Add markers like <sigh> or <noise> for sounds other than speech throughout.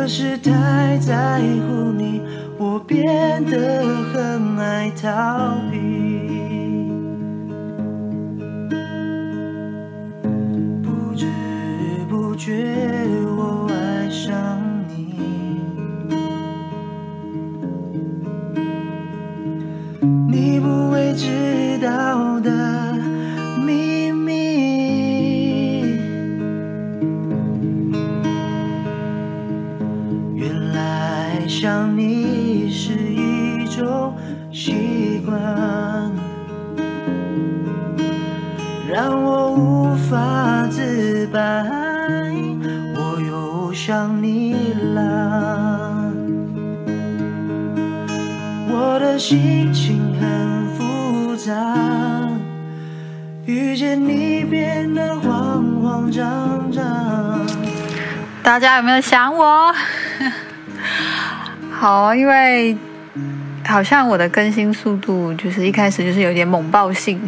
可是太在乎你，我变得很爱逃避。想你了，我的心情很复杂，遇见你变得慌慌张张。大家有没有想我？<laughs> 好，因为好像我的更新速度就是一开始就是有点猛爆性，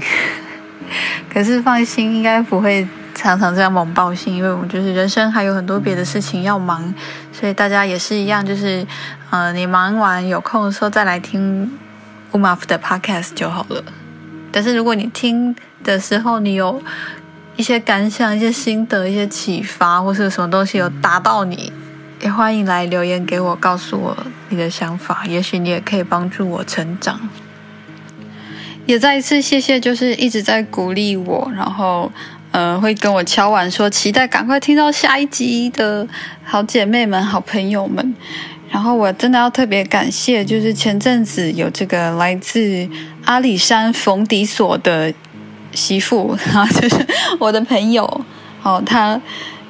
<laughs> 可是放心，应该不会。常常这样猛爆性，因为我们就是人生还有很多别的事情要忙，所以大家也是一样，就是，呃，你忙完有空的时候再来听 Umav 的 Podcast 就好了。但是如果你听的时候你有一些感想、一些心得、一些启发，或是有什么东西有打到你，也欢迎来留言给我，告诉我你的想法，也许你也可以帮助我成长。也再一次谢谢，就是一直在鼓励我，然后。呃，会跟我敲碗说期待赶快听到下一集的好姐妹们、好朋友们。然后我真的要特别感谢，就是前阵子有这个来自阿里山冯迪索的媳妇，<laughs> 然后就是我的朋友，哦，他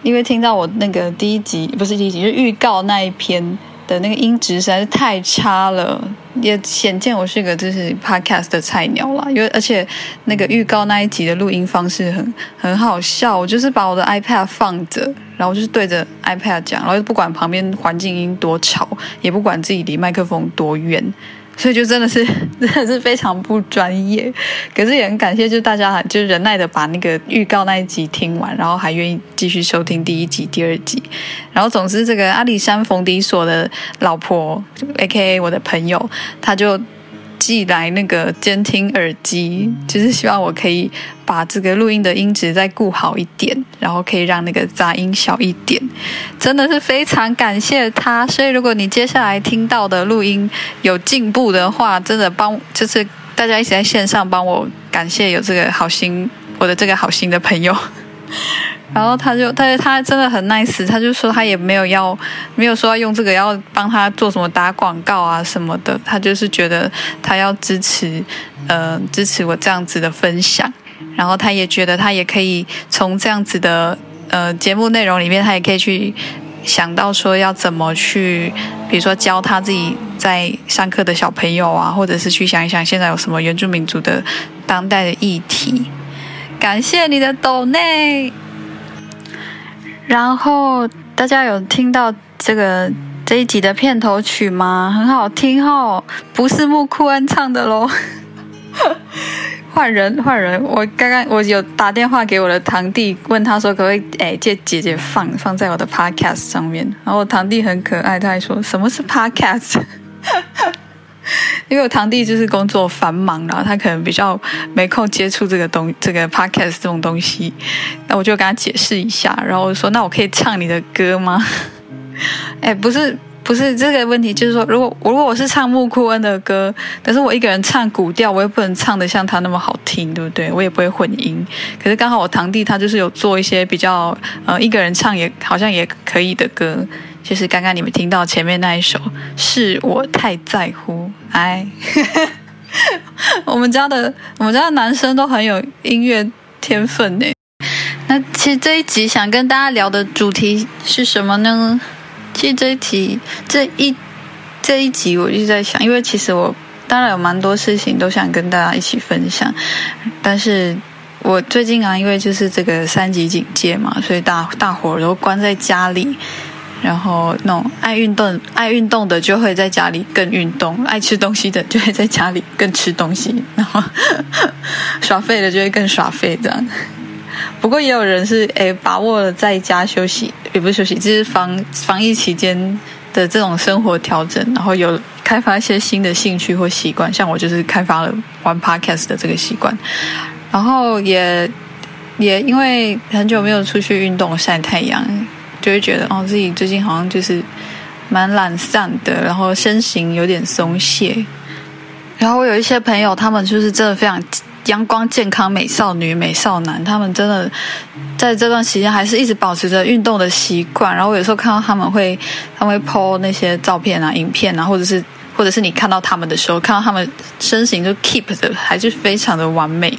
因为听到我那个第一集不是第一集，就是预告那一篇的那个音质实在是太差了。也显见我是个就是 podcast 的菜鸟啦，因为而且那个预告那一集的录音方式很很好笑，我就是把我的 iPad 放着，然后就是对着 iPad 讲，然后不管旁边环境音多吵，也不管自己离麦克风多远。所以就真的是 <laughs> 真的是非常不专业，可是也很感谢，就是大家就是忍耐的把那个预告那一集听完，然后还愿意继续收听第一集、第二集。然后总之，这个阿里山逢迪所的老婆，A.K.A 我的朋友，他就。寄来那个监听耳机，就是希望我可以把这个录音的音质再顾好一点，然后可以让那个杂音小一点。真的是非常感谢他。所以如果你接下来听到的录音有进步的话，真的帮就是大家一起在线上帮我感谢有这个好心，我的这个好心的朋友。<laughs> 然后他就，他就他真的很 nice，他就说他也没有要，没有说要用这个要帮他做什么打广告啊什么的，他就是觉得他要支持，呃，支持我这样子的分享。然后他也觉得他也可以从这样子的呃节目内容里面，他也可以去想到说要怎么去，比如说教他自己在上课的小朋友啊，或者是去想一想现在有什么原住民族的当代的议题。感谢你的抖内。然后大家有听到这个这一集的片头曲吗？很好听哦，不是木库恩唱的喽。<laughs> 换人换人，我刚刚我有打电话给我的堂弟，问他说可不可以哎借姐姐放放在我的 podcast 上面。然后我堂弟很可爱，他还说什么是 podcast？<laughs> 因为我堂弟就是工作繁忙，然后他可能比较没空接触这个东这个 podcast 这种东西，那我就跟他解释一下，然后我说：“那我可以唱你的歌吗？” <laughs> 哎，不是不是这个问题，就是说，如果如果我是唱木库恩的歌，但是我一个人唱古调，我也不能唱得像他那么好听，对不对？我也不会混音。可是刚好我堂弟他就是有做一些比较呃一个人唱也好像也可以的歌。就是刚刚你们听到前面那一首，是我太在乎哎。<laughs> 我们家的我们家的男生都很有音乐天分呢。那其实这一集想跟大家聊的主题是什么呢？其实这一题这一这一集我一直在想，因为其实我当然有蛮多事情都想跟大家一起分享，但是我最近啊，因为就是这个三级警戒嘛，所以大大伙都关在家里。然后那种爱运动、爱运动的就会在家里更运动，爱吃东西的就会在家里更吃东西，然后耍废的就会更耍废这样。不过也有人是 <laughs> 诶把握了在家休息，也不是休息，就是防防疫期间的这种生活调整，然后有开发一些新的兴趣或习惯。像我就是开发了玩 Podcast 的这个习惯，然后也也因为很久没有出去运动晒太阳。就会觉得哦，自己最近好像就是蛮懒散的，然后身形有点松懈。然后我有一些朋友，他们就是真的非常阳光、健康、美少女、美少男，他们真的在这段时间还是一直保持着运动的习惯。然后我有时候看到他们会，他们会 po 那些照片啊、影片啊，或者是或者是你看到他们的时候，看到他们身形就 keep 的还是非常的完美。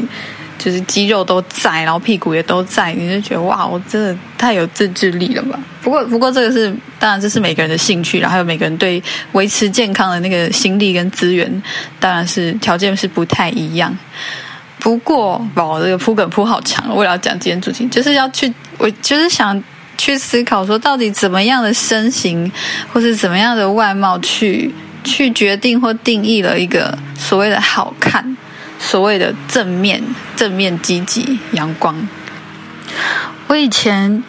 就是肌肉都在，然后屁股也都在，你就觉得哇，我真的太有自制力了吧？不过，不过这个是当然，这是每个人的兴趣，然后还有每个人对维持健康的那个心力跟资源，当然是条件是不太一样。不过，哇，这个铺梗铺好长，我要讲今天主题，就是要去，我就是想去思考说，到底怎么样的身形，或是怎么样的外貌去，去去决定或定义了一个所谓的好看。所谓的正面、正面、积极、阳光。我以前，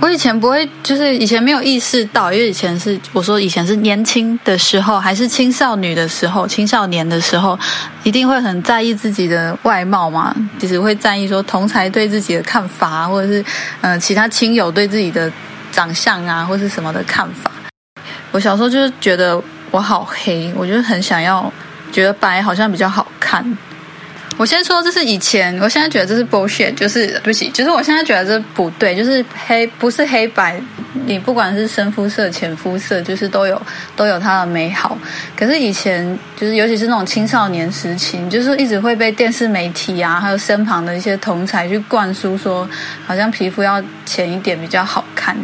我以前不会，就是以前没有意识到，因为以前是我说以前是年轻的时候，还是青少女的时候，青少年的时候，一定会很在意自己的外貌嘛，就是会在意说同才对自己的看法，或者是嗯、其他亲友对自己的长相啊，或是什么的看法。我小时候就是觉得我好黑，我就很想要觉得白好像比较好看。我先说，这是以前，我现在觉得这是 bullshit，就是对不起，就是我现在觉得这不对，就是黑不是黑白，你不管是深肤色、浅肤色，就是都有都有它的美好。可是以前就是尤其是那种青少年时期，就是一直会被电视媒体啊，还有身旁的一些同才去灌输说，好像皮肤要浅一点比较好看。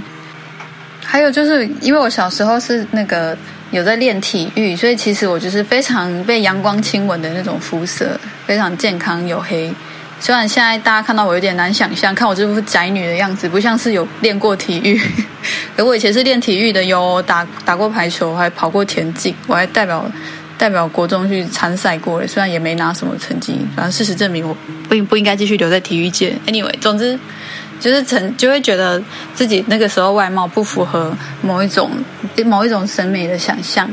还有就是因为我小时候是那个。有在练体育，所以其实我就是非常被阳光亲吻的那种肤色，非常健康黝黑。虽然现在大家看到我有点难想象，看我这副宅女的样子，不像是有练过体育。<laughs> 可我以前是练体育的，有打打过排球，还跑过田径，我还代表代表国中去参赛过。虽然也没拿什么成绩，反正事实证明我不应不应该继续留在体育界。Anyway，总之。就是成就会觉得自己那个时候外貌不符合某一种某一种审美的想象，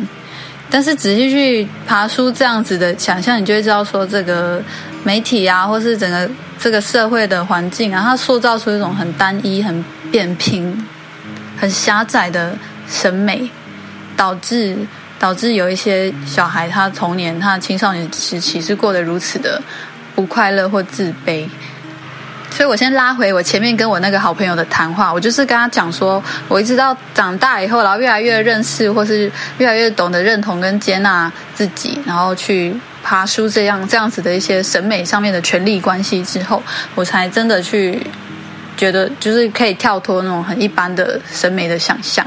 但是仔细去爬出这样子的想象，你就会知道说，这个媒体啊，或是整个这个社会的环境啊，它塑造出一种很单一、很扁平、很狭窄的审美，导致导致有一些小孩他童年、他青少年时期是过得如此的不快乐或自卑。所以我先拉回我前面跟我那个好朋友的谈话，我就是跟他讲说，我一直到长大以后，然后越来越认识，或是越来越懂得认同跟接纳自己，然后去爬梳这样这样子的一些审美上面的权利关系之后，我才真的去。觉得就是可以跳脱那种很一般的审美的想象，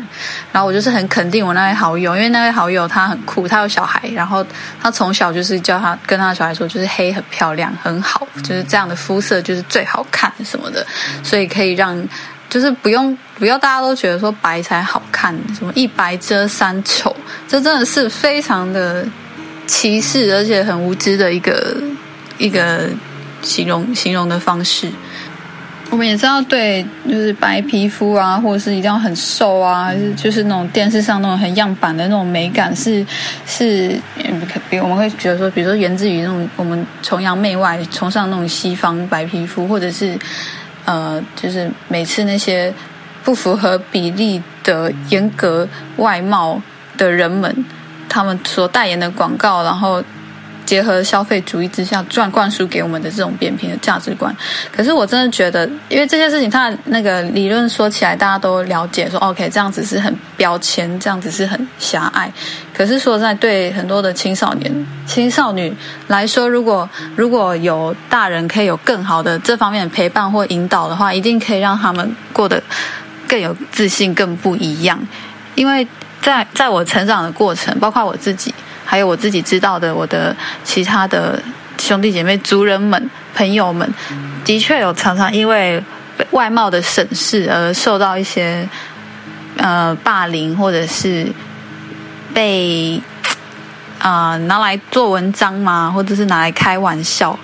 然后我就是很肯定我那位好友，因为那位好友他很酷，他有小孩，然后他从小就是叫他跟他的小孩说，就是黑很漂亮很好，就是这样的肤色就是最好看什么的，所以可以让就是不用不要大家都觉得说白才好看，什么一白遮三丑，这真的是非常的歧视而且很无知的一个一个形容形容的方式。我们也知道，对，就是白皮肤啊，或者是一定要很瘦啊，就是那种电视上那种很样板的那种美感是，是是，比我们会觉得说，比如说源自于那种我们崇洋媚外、崇尚那种西方白皮肤，或者是呃，就是每次那些不符合比例的严格外貌的人们，他们所代言的广告，然后。结合消费主义之下赚灌输给我们的这种扁平的价值观，可是我真的觉得，因为这件事情，它那个理论说起来大家都了解说，说 OK 这样子是很标签，这样子是很狭隘。可是说在对很多的青少年、青少女来说，如果如果有大人可以有更好的这方面的陪伴或引导的话，一定可以让他们过得更有自信、更不一样。因为在在我成长的过程，包括我自己。还有我自己知道的，我的其他的兄弟姐妹、族人们，朋友们，的确有常常因为外貌的审视而受到一些呃霸凌，或者是被啊、拿来做文章嘛，或者是拿来开玩笑。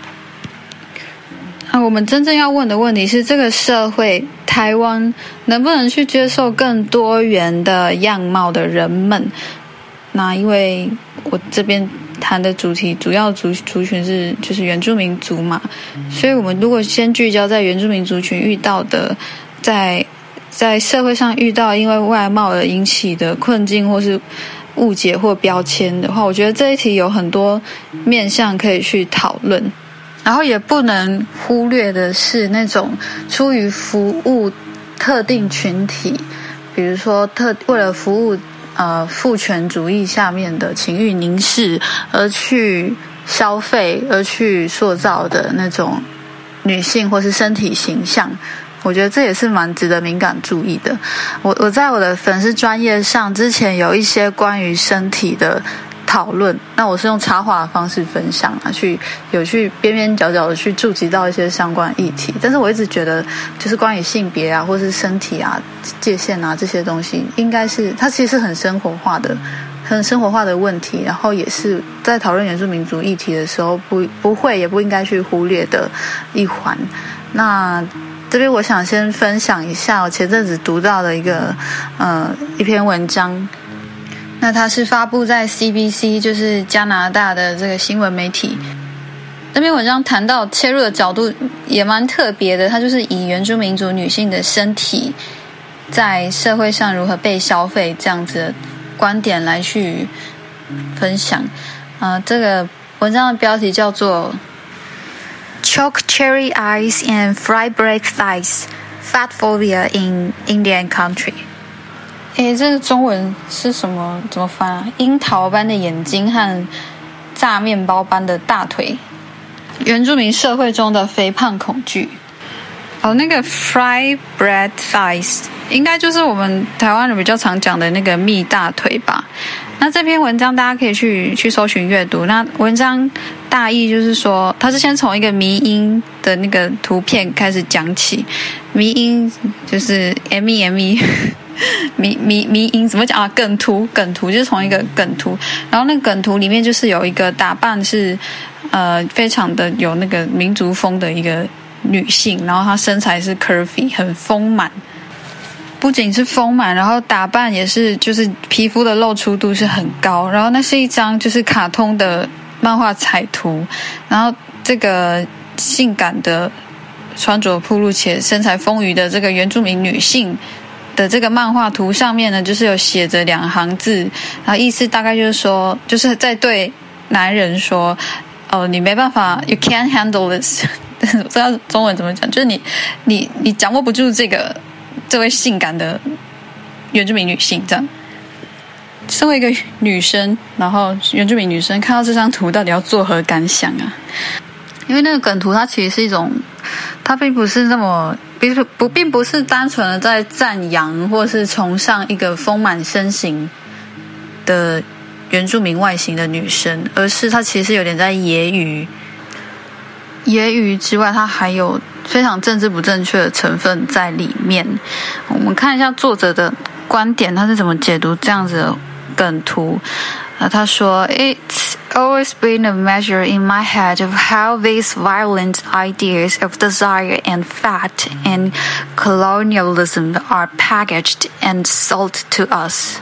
那我们真正要问的问题是：这个社会，台湾能不能去接受更多元的样貌的人们？那因为我这边。谈的主题主要族族群是就是原住民族嘛，所以我们如果先聚焦在原住民族群遇到的，在在社会上遇到因为外貌而引起的困境或是误解或标签的话，我觉得这一题有很多面向可以去讨论，然后也不能忽略的是那种出于服务特定群体，比如说特为了服务。呃，父权主义下面的情欲凝视，而去消费，而去塑造的那种女性或是身体形象，我觉得这也是蛮值得敏感注意的。我我在我的粉丝专业上之前有一些关于身体的。讨论，那我是用插画的方式分享啊，去有去边边角角的去触及到一些相关议题。但是我一直觉得，就是关于性别啊，或是身体啊、界限啊这些东西，应该是它其实是很生活化的、很生活化的问题。然后也是在讨论原住民族议题的时候，不不会也不应该去忽略的一环。那这边我想先分享一下我前阵子读到的一个呃一篇文章。那它是发布在 CBC，就是加拿大的这个新闻媒体。那篇文章谈到切入的角度也蛮特别的，它就是以原住民族女性的身体在社会上如何被消费这样子的观点来去分享。啊、这个文章的标题叫做 Chalk Cherry Eyes and Fry Bread Thighs: Fat Phobia in Indian Country”。诶，这个中文是什么？怎么翻啊？樱桃般的眼睛和炸面包般的大腿，原住民社会中的肥胖恐惧。哦，那个 fry bread thighs 应该就是我们台湾人比较常讲的那个蜜大腿吧？那这篇文章大家可以去去搜寻阅读。那文章大意就是说，他是先从一个迷因的那个图片开始讲起，迷因就是 M E M E。<laughs> 迷迷迷音怎么讲啊？梗图梗图就是从一个梗图，然后那个梗图里面就是有一个打扮是呃非常的有那个民族风的一个女性，然后她身材是 curvy 很丰满，不仅是丰满，然后打扮也是就是皮肤的露出度是很高，然后那是一张就是卡通的漫画彩图，然后这个性感的穿着暴露且身材丰腴的这个原住民女性。的这个漫画图上面呢，就是有写着两行字，然后意思大概就是说，就是在对男人说：“哦，你没办法，you can't handle this。<laughs> ”不知道中文怎么讲，就是你你你掌握不住这个这位性感的原住民女性这样。身为一个女生，然后原住民女生看到这张图，到底要作何感想啊？因为那个梗图它其实是一种，它并不是那么。不不，并不是单纯的在赞扬或是崇尚一个丰满身形的原住民外形的女生，而是她其实有点在揶揄。揶揄之外，它还有非常政治不正确的成分在里面。我们看一下作者的观点，他是怎么解读这样子的梗图。啊，他说诶 always been a measure in my head of how these violent ideas of desire and fat and colonialism are packaged and sold to us.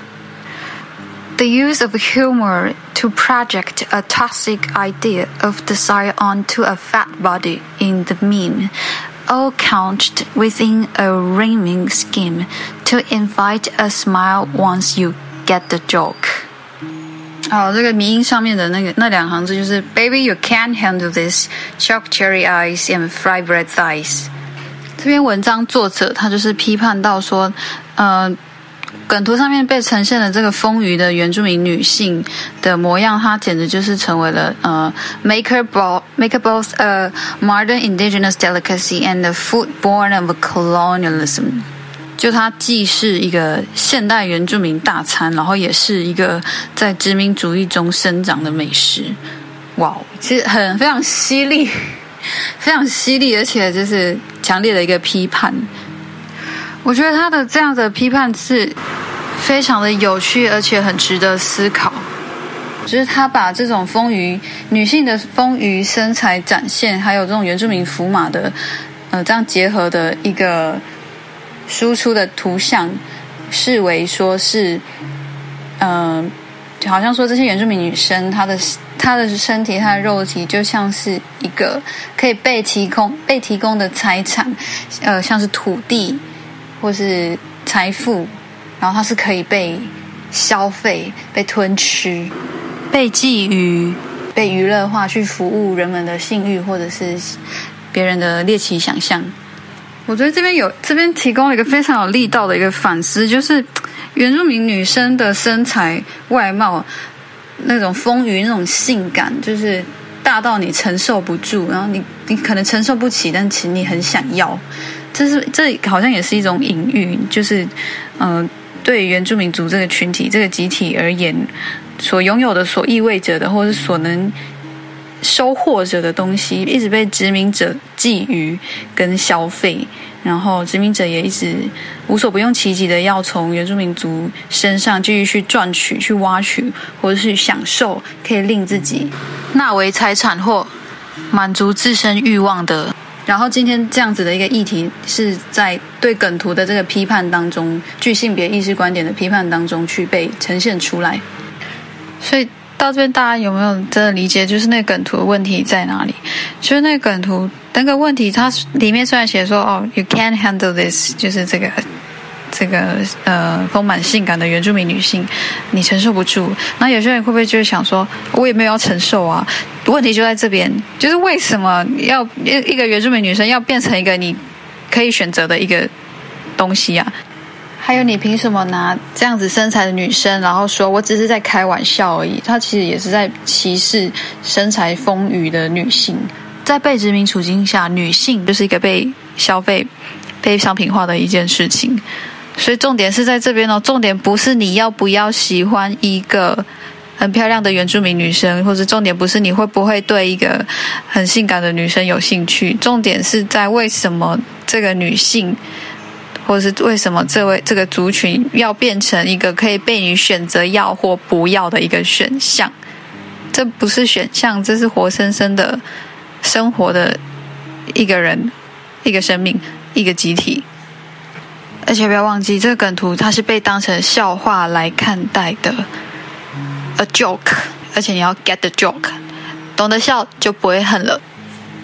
The use of humor to project a toxic idea of desire onto a fat body in the meme, all couched within a rhyming scheme to invite a smile once you get the joke.” 好，这个迷音上面的那个那两行字就是 “Baby, you can't handle this. Choke cherry eyes and fried bread thighs.” 这篇文章作者他就是批判到说，呃，梗图上面被呈现的这个丰腴的原住民女性的模样，她简直就是成为了呃，make her both make her both a modern indigenous delicacy and a food born of colonialism. 就它既是一个现代原住民大餐，然后也是一个在殖民主义中生长的美食。哇，其实很非常犀利，<laughs> 非常犀利，而且就是强烈的一个批判。我觉得他的这样的批判是非常的有趣，而且很值得思考。就是他把这种丰腴女性的丰腴身材展现，还有这种原住民福马的呃这样结合的一个输出的图像，视为说是嗯。呃就好像说这些原住民女生，她的她的身体、她的肉体，就像是一个可以被提供、被提供的财产，呃，像是土地或是财富，然后它是可以被消费、被吞吃、被觊觎、被娱乐化，去服务人们的性欲或者是别人的猎奇想象。我觉得这边有这边提供了一个非常有力道的一个反思，就是。<tsk> 原住民女生的身材外貌，那种丰腴、那种性感，就是大到你承受不住，然后你你可能承受不起，但其实你很想要。这是这好像也是一种隐喻，就是嗯、呃，对原住民族这个群体、这个集体而言，所拥有的、所意味着的，或是所能收获者的东西，一直被殖民者觊觎跟消费。然后殖民者也一直无所不用其极的要从原住民族身上继续去赚取、去挖取，或者是享受可以令自己纳为财产或满足自身欲望的。然后今天这样子的一个议题，是在对梗图的这个批判当中，具性别意识观点的批判当中去被呈现出来。所以到这边，大家有没有真的理解，就是那个梗图的问题在哪里？就是那个梗图。那个问题，它里面虽然写说哦，you can't handle this，就是这个这个呃丰满性感的原住民女性，你承受不住。那有些人会不会就是想说，我也没有要承受啊？问题就在这边，就是为什么要一一个原住民女生要变成一个你可以选择的一个东西啊？还有你凭什么拿这样子身材的女生，然后说我只是在开玩笑而已？她其实也是在歧视身材丰腴的女性。在被殖民处境下，女性就是一个被消费、被商品化的一件事情。所以重点是在这边哦，重点不是你要不要喜欢一个很漂亮的原住民女生，或者重点不是你会不会对一个很性感的女生有兴趣。重点是在为什么这个女性，或者是为什么这位这个族群要变成一个可以被你选择要或不要的一个选项？这不是选项，这是活生生的。生活的一个人，一个生命，一个集体，而且不要忘记，这个梗图它是被当成笑话来看待的，a joke，而且你要 get the joke，懂得笑就不会恨了，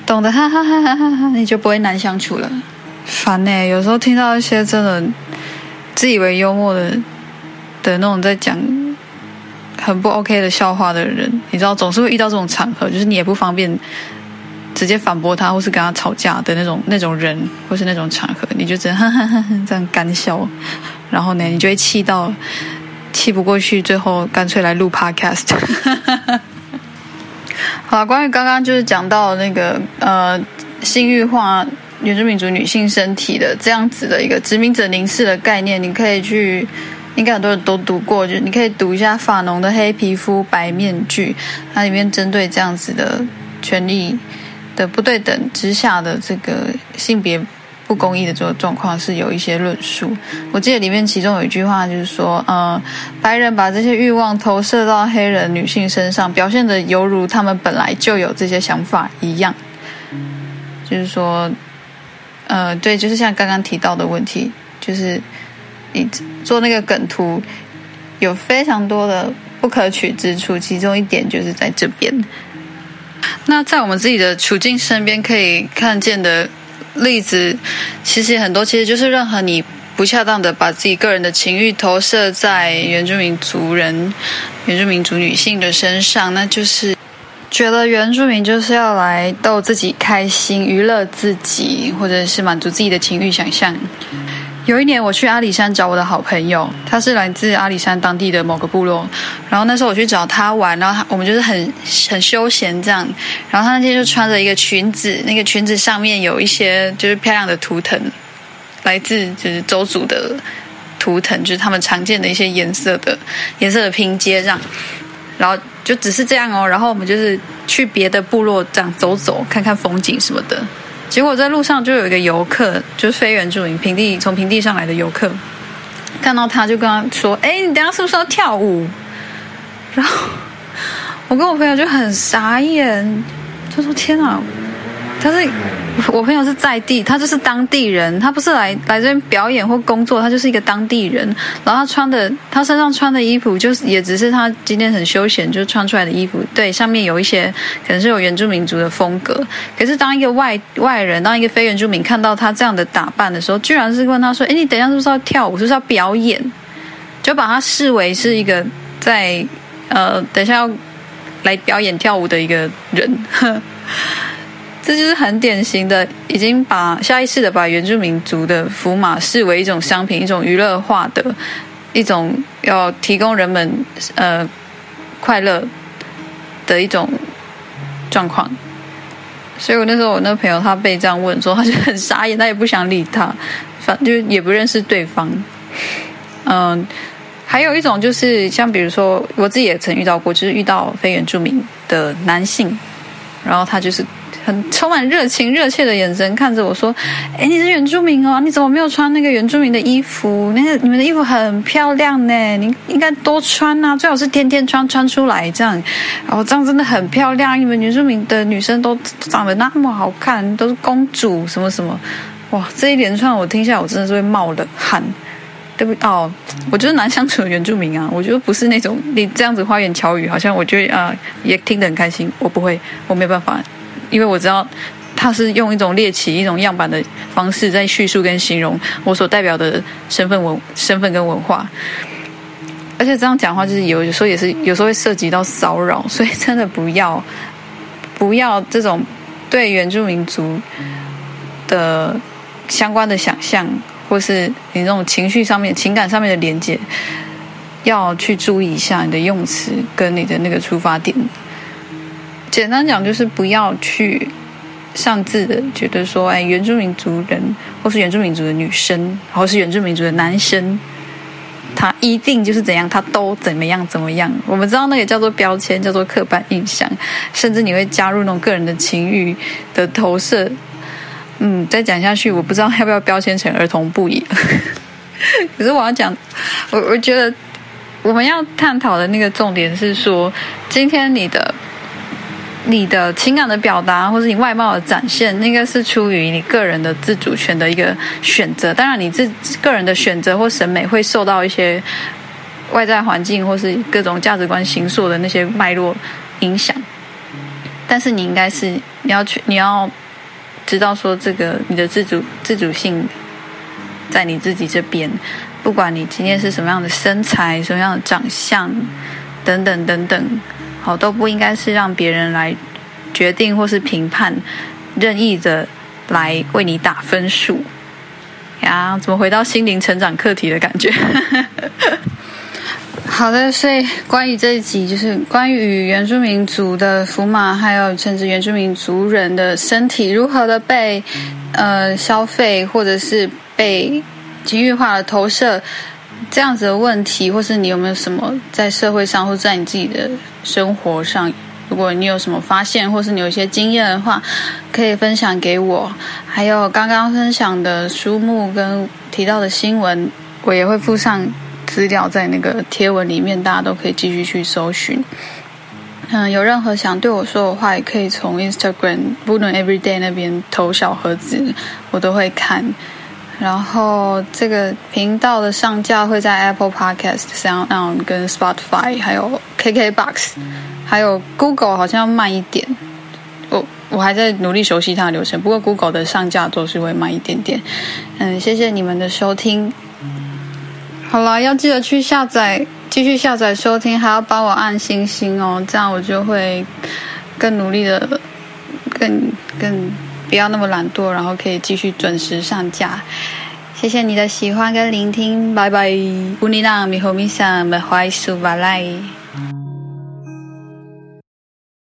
懂得哈哈哈哈哈哈，你就不会难相处了。烦呢、有时候听到一些真的自以为幽默的的那种在讲很不 OK 的笑话的人，你知道，总是会遇到这种场合，就是你也不方便。直接反驳他，或是跟他吵架的那种那种人，或是那种场合，你就只能呵呵呵这样干笑，然后呢，你就会气到气不过去，最后干脆来录 podcast。好，关于刚刚就是讲到那个呃性欲化原住民族女性身体的这样子的一个殖民者凝视的概念，你可以去，应该很多人都读过，就你可以读一下法农的《黑皮肤白面具》，它里面针对这样子的权利。的不对等之下的这个性别不公义的这个状况是有一些论述。我记得里面其中有一句话就是说，呃，白人把这些欲望投射到黑人女性身上，表现的犹如他们本来就有这些想法一样。就是说，呃，对，就是像刚刚提到的问题，就是你做那个梗图有非常多的不可取之处，其中一点就是在这边。那在我们自己的处境身边可以看见的例子，其实很多，其实就是任何你不恰当的把自己个人的情欲投射在原住民族人、原住民族女性的身上，那就是觉得原住民就是要来逗自己开心、娱乐自己，或者是满足自己的情欲想象。有一年我去阿里山找我的好朋友，他是来自阿里山当地的某个部落。然后那时候我去找他玩，然后他我们就是很很休闲这样。然后他那天就穿着一个裙子，那个裙子上面有一些就是漂亮的图腾，来自就是邹族的图腾，就是他们常见的一些颜色的颜色的拼接这样。然后就只是这样哦。然后我们就是去别的部落这样走走，看看风景什么的。结果在路上就有一个游客，就是非原住民平地从平地上来的游客，看到他就跟他说：“哎，你等下是不是要跳舞？”然后我跟我朋友就很傻眼，他说：“天啊！”可是我朋友是在地，他就是当地人，他不是来来这边表演或工作，他就是一个当地人。然后他穿的，他身上穿的衣服，就是也只是他今天很休闲就穿出来的衣服。对，上面有一些可能是有原住民族的风格。可是当一个外外人，当一个非原住民看到他这样的打扮的时候，居然是问他说：“哎，你等一下是不是要跳舞？是不是要表演？”就把他视为是一个在呃，等一下要来表演跳舞的一个人。<laughs> 这就是很典型的，已经把下意识的把原住民族的福马视为一种商品，一种娱乐化的，一种要提供人们呃快乐的一种状况。所以我那时候我那个朋友他被这样问说，他就很傻眼，他也不想理他，反正就也不认识对方。嗯，还有一种就是像比如说我自己也曾遇到过，就是遇到非原住民的男性，然后他就是。很充满热情、热切的眼神看着我说：“哎，你是原住民哦，你怎么没有穿那个原住民的衣服？那个你们的衣服很漂亮呢，你应该多穿啊，最好是天天穿穿出来这样。哦，这样真的很漂亮，你们原住民的女生都长得那么好看，都是公主什么什么。哇，这一连串我听下来，我真的是会冒冷汗。对不？哦，我就是难相处的原住民啊，我觉得不是那种你这样子花言巧语，好像我觉得啊也听得很开心。我不会，我没办法。”因为我知道他是用一种猎奇、一种样板的方式在叙述跟形容我所代表的身份文、身份跟文化，而且这样讲话就是有有时候也是有时候会涉及到骚扰，所以真的不要不要这种对原住民族的相关的想象，或是你那种情绪上面、情感上面的连接，要去注意一下你的用词跟你的那个出发点。简单讲就是不要去擅自的觉得说，哎，原住民族人或是原住民族的女生，或是原住民族的男生，他一定就是怎样，他都怎么样怎么样。我们知道那个叫做标签，叫做刻板印象，甚至你会加入那种个人的情欲的投射。嗯，再讲下去，我不知道要不要标签成儿童不宜。<laughs> 可是我要讲，我我觉得我们要探讨的那个重点是说，今天你的。你的情感的表达，或是你外貌的展现，那个是出于你个人的自主权的一个选择。当然，你自个人的选择或审美会受到一些外在环境或是各种价值观形塑的那些脉络影响。但是，你应该是你要去，你要知道说，这个你的自主自主性在你自己这边。不管你今天是什么样的身材、什么样的长相，等等等等。好，都不应该是让别人来决定或是评判，任意的来为你打分数呀？怎么回到心灵成长课题的感觉？<laughs> 好的，所以关于这一集，就是关于原住民族的福马，还有甚至原住民族人的身体如何的被呃消费，或者是被情欲化的投射。这样子的问题，或是你有没有什么在社会上，或在你自己的生活上，如果你有什么发现，或是你有一些经验的话，可以分享给我。还有刚刚分享的书目跟提到的新闻，我也会附上资料在那个贴文里面，大家都可以继续去搜寻。嗯，有任何想对我说的话，也可以从 Instagram Vuno Everyday 那边投小盒子，我都会看。然后这个频道的上架会在 Apple Podcast、SoundOn 跟 Spotify，还有 KKBox，还有 Google 好像要慢一点。我我还在努力熟悉它的流程，不过 Google 的上架都是会慢一点点。嗯，谢谢你们的收听。好了，要记得去下载，继续下载收听，还要帮我按星星哦，这样我就会更努力的，更更。不要那么懒惰，然后可以继续准时上架。谢谢你的喜欢跟聆听，拜拜。乌尼娜米和米桑，麦怀苏瓦莱。